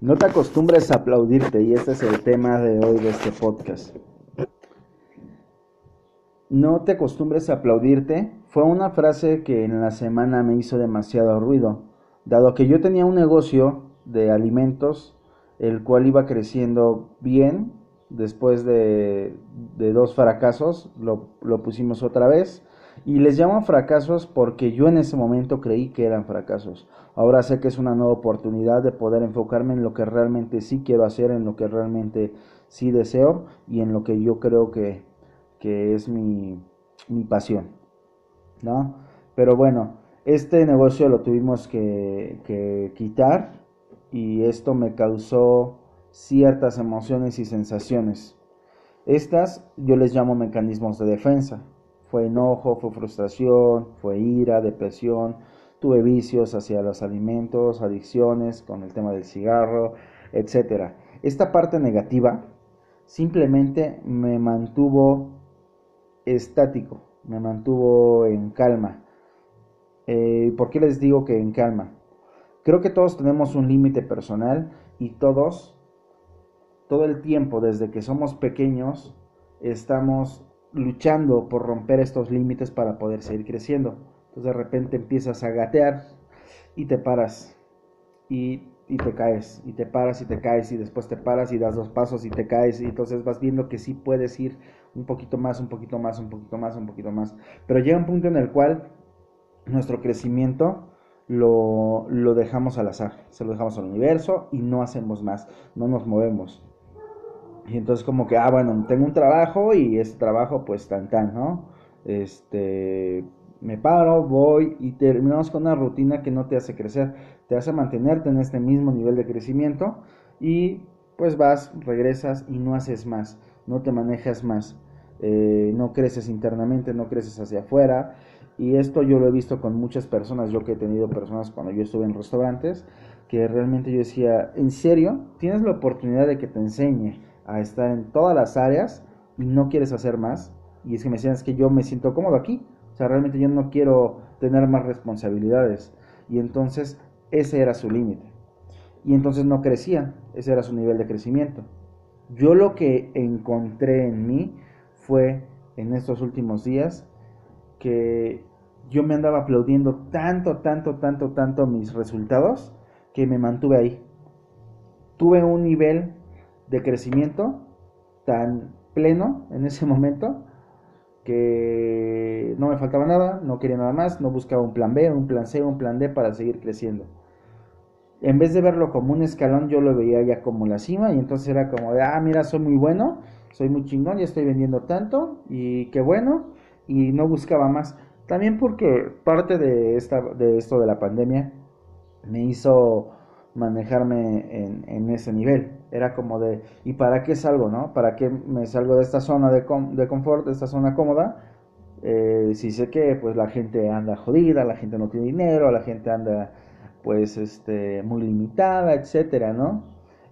No te acostumbres a aplaudirte y este es el tema de hoy de este podcast. No te acostumbres a aplaudirte. Fue una frase que en la semana me hizo demasiado ruido, dado que yo tenía un negocio de alimentos el cual iba creciendo bien después de, dos fracasos, lo, pusimos otra vez y les llamo fracasos porque yo en ese momento creí que eran fracasos. Ahora sé que es una nueva oportunidad de poder enfocarme en lo que realmente sí quiero hacer, en lo que realmente sí deseo y en lo que yo creo que, es mi, pasión. ¿no? Pero bueno, este negocio lo tuvimos que, que quitar y esto me causó ciertas emociones y sensaciones. Estas yo les llamo mecanismos de defensa. Fue enojo, fue frustración, fue ira, depresión, tuve vicios hacia los alimentos, adicciones con el tema del cigarro, etc. Esta parte negativa simplemente me mantuvo estático, me mantuvo en calma. Eh, ¿Por qué les digo que en calma? Creo que todos tenemos un límite personal y todos, todo el tiempo, desde que somos pequeños, estamos luchando por romper estos límites para poder seguir creciendo. Entonces de repente empiezas a gatear y te paras y, te caes y te paras y te caes y después te paras y das dos pasos y te caes y entonces vas viendo que sí puedes ir un poquito más, un poquito más, un poquito más, un poquito más. Pero llega un punto en el cual nuestro crecimiento lo, lo dejamos al azar, se lo dejamos al universo y no hacemos más, no nos movemos. Y entonces como que, ah, bueno, tengo un trabajo y ese trabajo pues tan tan, ¿no? Este, me paro, voy y terminamos con una rutina que no te hace crecer, te hace mantenerte en este mismo nivel de crecimiento y pues vas, regresas y no haces más, no te manejas más, eh, no creces internamente, no creces hacia afuera y esto yo lo he visto con muchas personas, yo que he tenido personas cuando yo estuve en restaurantes, que realmente yo decía, ¿en serio? ¿Tienes la oportunidad de que te enseñe? A estar en todas las áreas y no quieres hacer más. Y es que me decían, es que yo me siento cómodo aquí. O sea, realmente yo no quiero tener más responsabilidades. Y entonces ese era su límite. Y entonces no crecían. Ese era su nivel de crecimiento. Yo lo que encontré en mí fue en estos últimos días que yo me andaba aplaudiendo tanto, tanto, tanto, tanto mis resultados que me mantuve ahí. Tuve un nivel de crecimiento tan pleno en ese momento que no me faltaba nada, no quería nada más, no buscaba un plan B, un plan C, un plan D para seguir creciendo. En vez de verlo como un escalón, yo lo veía ya como la cima y entonces era como de, ah, mira, soy muy bueno, soy muy chingón, ya estoy vendiendo tanto y qué bueno, y no buscaba más. También porque parte de, esta, de esto de la pandemia me hizo manejarme en, ese nivel era como de, ¿y para qué salgo, no? ¿Para qué me salgo de esta zona de, de confort, de esta zona cómoda? Eh, si sé que pues la gente anda jodida, la gente no tiene dinero, la gente anda pues este muy limitada, etcétera, ¿no?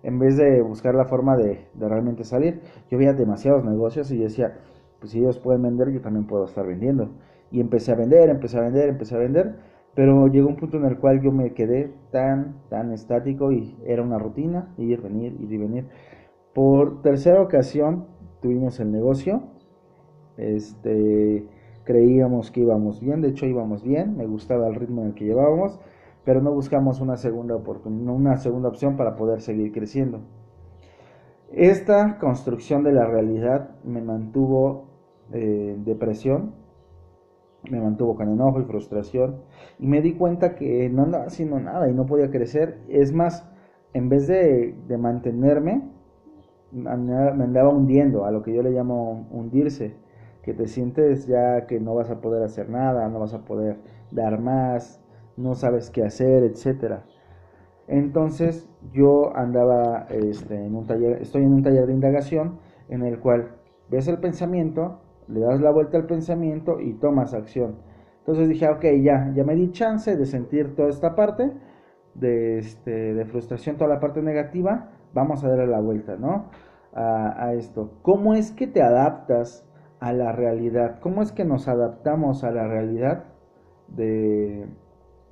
En vez de buscar la forma de, de realmente salir, yo veía demasiados negocios y decía, pues si ellos pueden vender, yo también puedo estar vendiendo. Y empecé a vender, empecé a vender, empecé a vender pero llegó un punto en el cual yo me quedé tan, tan estático y era una rutina, ir, venir, ir y venir. Por tercera ocasión tuvimos el negocio. Este, creíamos que íbamos bien, de hecho íbamos bien, me gustaba el ritmo en el que llevábamos, pero no buscamos una segunda oportunidad, una segunda opción para poder seguir creciendo. Esta construcción de la realidad me mantuvo en eh, depresión, me mantuvo con enojo y frustración y me di cuenta que no andaba haciendo nada y no podía crecer. Es más, en vez de, mantenerme, me andaba hundiendo, a lo que yo le llamo hundirse, que te sientes ya que no vas a poder hacer nada, no vas a poder dar más, no sabes qué hacer, etcétera. Entonces yo andaba este, en un taller, estoy en un taller de indagación en el cual ves el pensamiento le das la vuelta al pensamiento y tomas acción. Entonces dije, ok, ya, ya me di chance de sentir toda esta parte de, este, de frustración, toda la parte negativa, vamos a darle la vuelta, ¿no? A, a, esto. ¿Cómo es que te adaptas a la realidad? ¿Cómo es que nos adaptamos a la realidad de,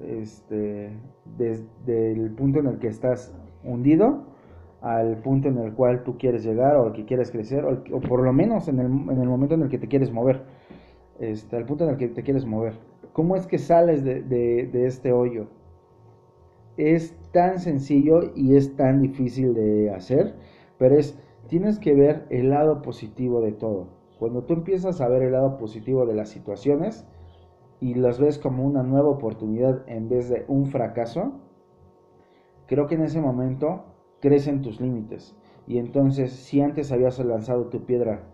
este, desde el punto en el que estás hundido al punto en el cual tú quieres llegar o al que quieres crecer o, por lo menos en el, en el, momento en el que te quieres mover, este, al punto en el que te quieres mover. ¿Cómo es que sales de, de este hoyo? Es tan sencillo y es tan difícil de hacer, pero es, tienes que ver el lado positivo de todo. Cuando tú empiezas a ver el lado positivo de las situaciones y las ves como una nueva oportunidad en vez de un fracaso, creo que en ese momento crecen tus límites. Y entonces, si antes habías lanzado tu piedra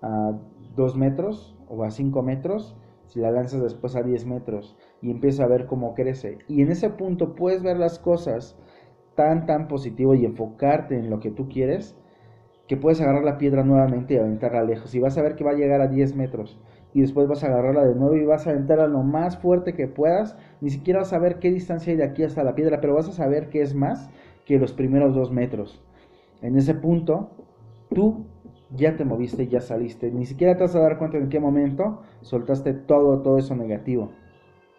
a 2 metros o a 5 metros, si la lanzas después a 10 metros y empieza a ver cómo crece. Y en ese punto puedes ver las cosas tan, tan positivo y enfocarte en lo que tú quieres, que puedes agarrar la piedra nuevamente y aventarla lejos. Y vas a ver que va a llegar a 10 metros. Y después vas a agarrarla de nuevo y vas a aventarla lo más fuerte que puedas. Ni siquiera vas a saber qué distancia hay de aquí hasta la piedra, pero vas a saber que es más que los primeros dos metros. En ese punto, tú ya te moviste, ya saliste. Ni siquiera te vas a dar cuenta en qué momento soltaste todo, todo eso negativo.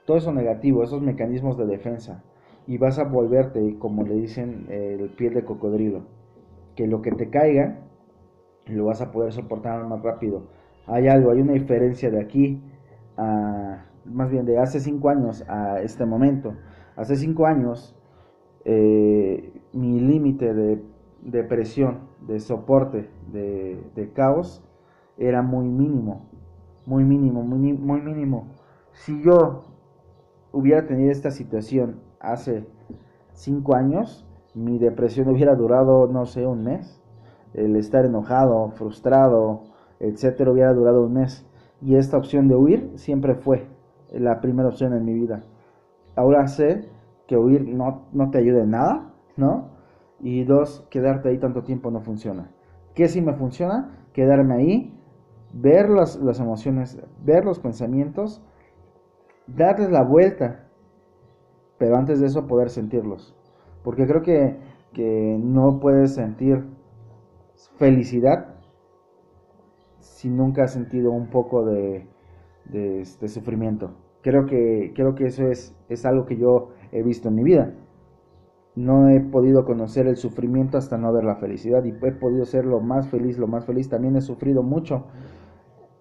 Todo eso negativo, esos mecanismos de defensa. Y vas a volverte, como le dicen, el piel de cocodrilo. Que lo que te caiga, lo vas a poder soportar más rápido. Hay algo, hay una diferencia de aquí a, más bien de hace cinco años a este momento. Hace cinco años, eh, mi límite de, de presión de soporte de, caos era muy mínimo, muy mínimo, muy, mínimo. Si yo hubiera tenido esta situación hace cinco años, mi depresión hubiera durado, no sé, un mes. El estar enojado, frustrado, etcétera, hubiera durado un mes. Y esta opción de huir siempre fue la primera opción en mi vida. Ahora sé que huir no, no te ayuda en nada, ¿no? Y dos, quedarte ahí tanto tiempo no funciona. ¿Qué sí me funciona? Quedarme ahí, ver las, emociones, ver los pensamientos, darles la vuelta, pero antes de eso poder sentirlos. Porque creo que, que no puedes sentir felicidad si nunca has sentido un poco de, de, sufrimiento. Creo que, creo que eso es, es algo que yo he visto en mi vida no he podido conocer el sufrimiento hasta no ver la felicidad y he podido ser lo más feliz, lo más feliz. También he sufrido mucho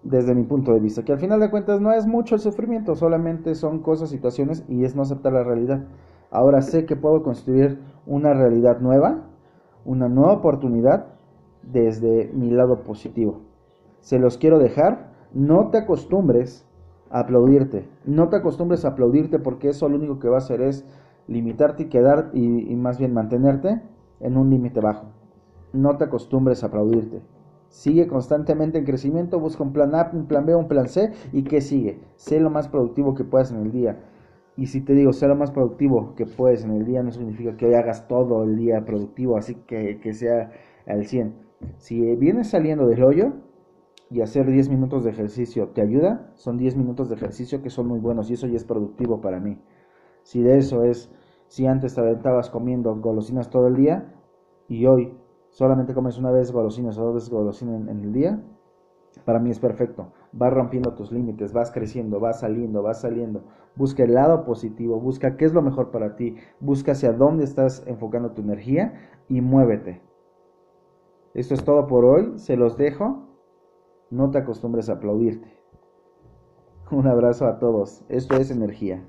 desde mi punto de vista, que al final de cuentas no es mucho el sufrimiento, solamente son cosas, situaciones y es no aceptar la realidad. Ahora sé que puedo construir una realidad nueva, una nueva oportunidad desde mi lado positivo. Se los quiero dejar, no te acostumbres aplaudirte, no te acostumbres a aplaudirte porque eso lo único que va a hacer es limitarte y quedar y, más bien mantenerte en un límite bajo. No te acostumbres a aplaudirte. Sigue constantemente en crecimiento, busca un plan A, un plan B, un plan C y ¿qué sigue? Sé lo más productivo que puedas en el día. Y si te digo, sé lo más productivo que puedes en el día, no significa que hoy hagas todo el día productivo, así que, que sea al 100. Si vienes saliendo del hoyo y hacer 10 minutos de ejercicio te ayuda, son 10 minutos de ejercicio que son muy buenos y eso ya es productivo para mí. Si de eso es, si antes te aventabas comiendo golosinas todo el día y hoy solamente comes una vez golosinas o dos veces golosinas en, el día, para mí es perfecto. Vas rompiendo tus límites, vas creciendo, vas saliendo, vas saliendo. Busca el lado positivo, busca qué es lo mejor para ti, busca hacia dónde estás enfocando tu energía y muévete. Esto es todo por hoy, se los dejo. No te acostumbres a aplaudirte. Un abrazo a todos. Esto es energía.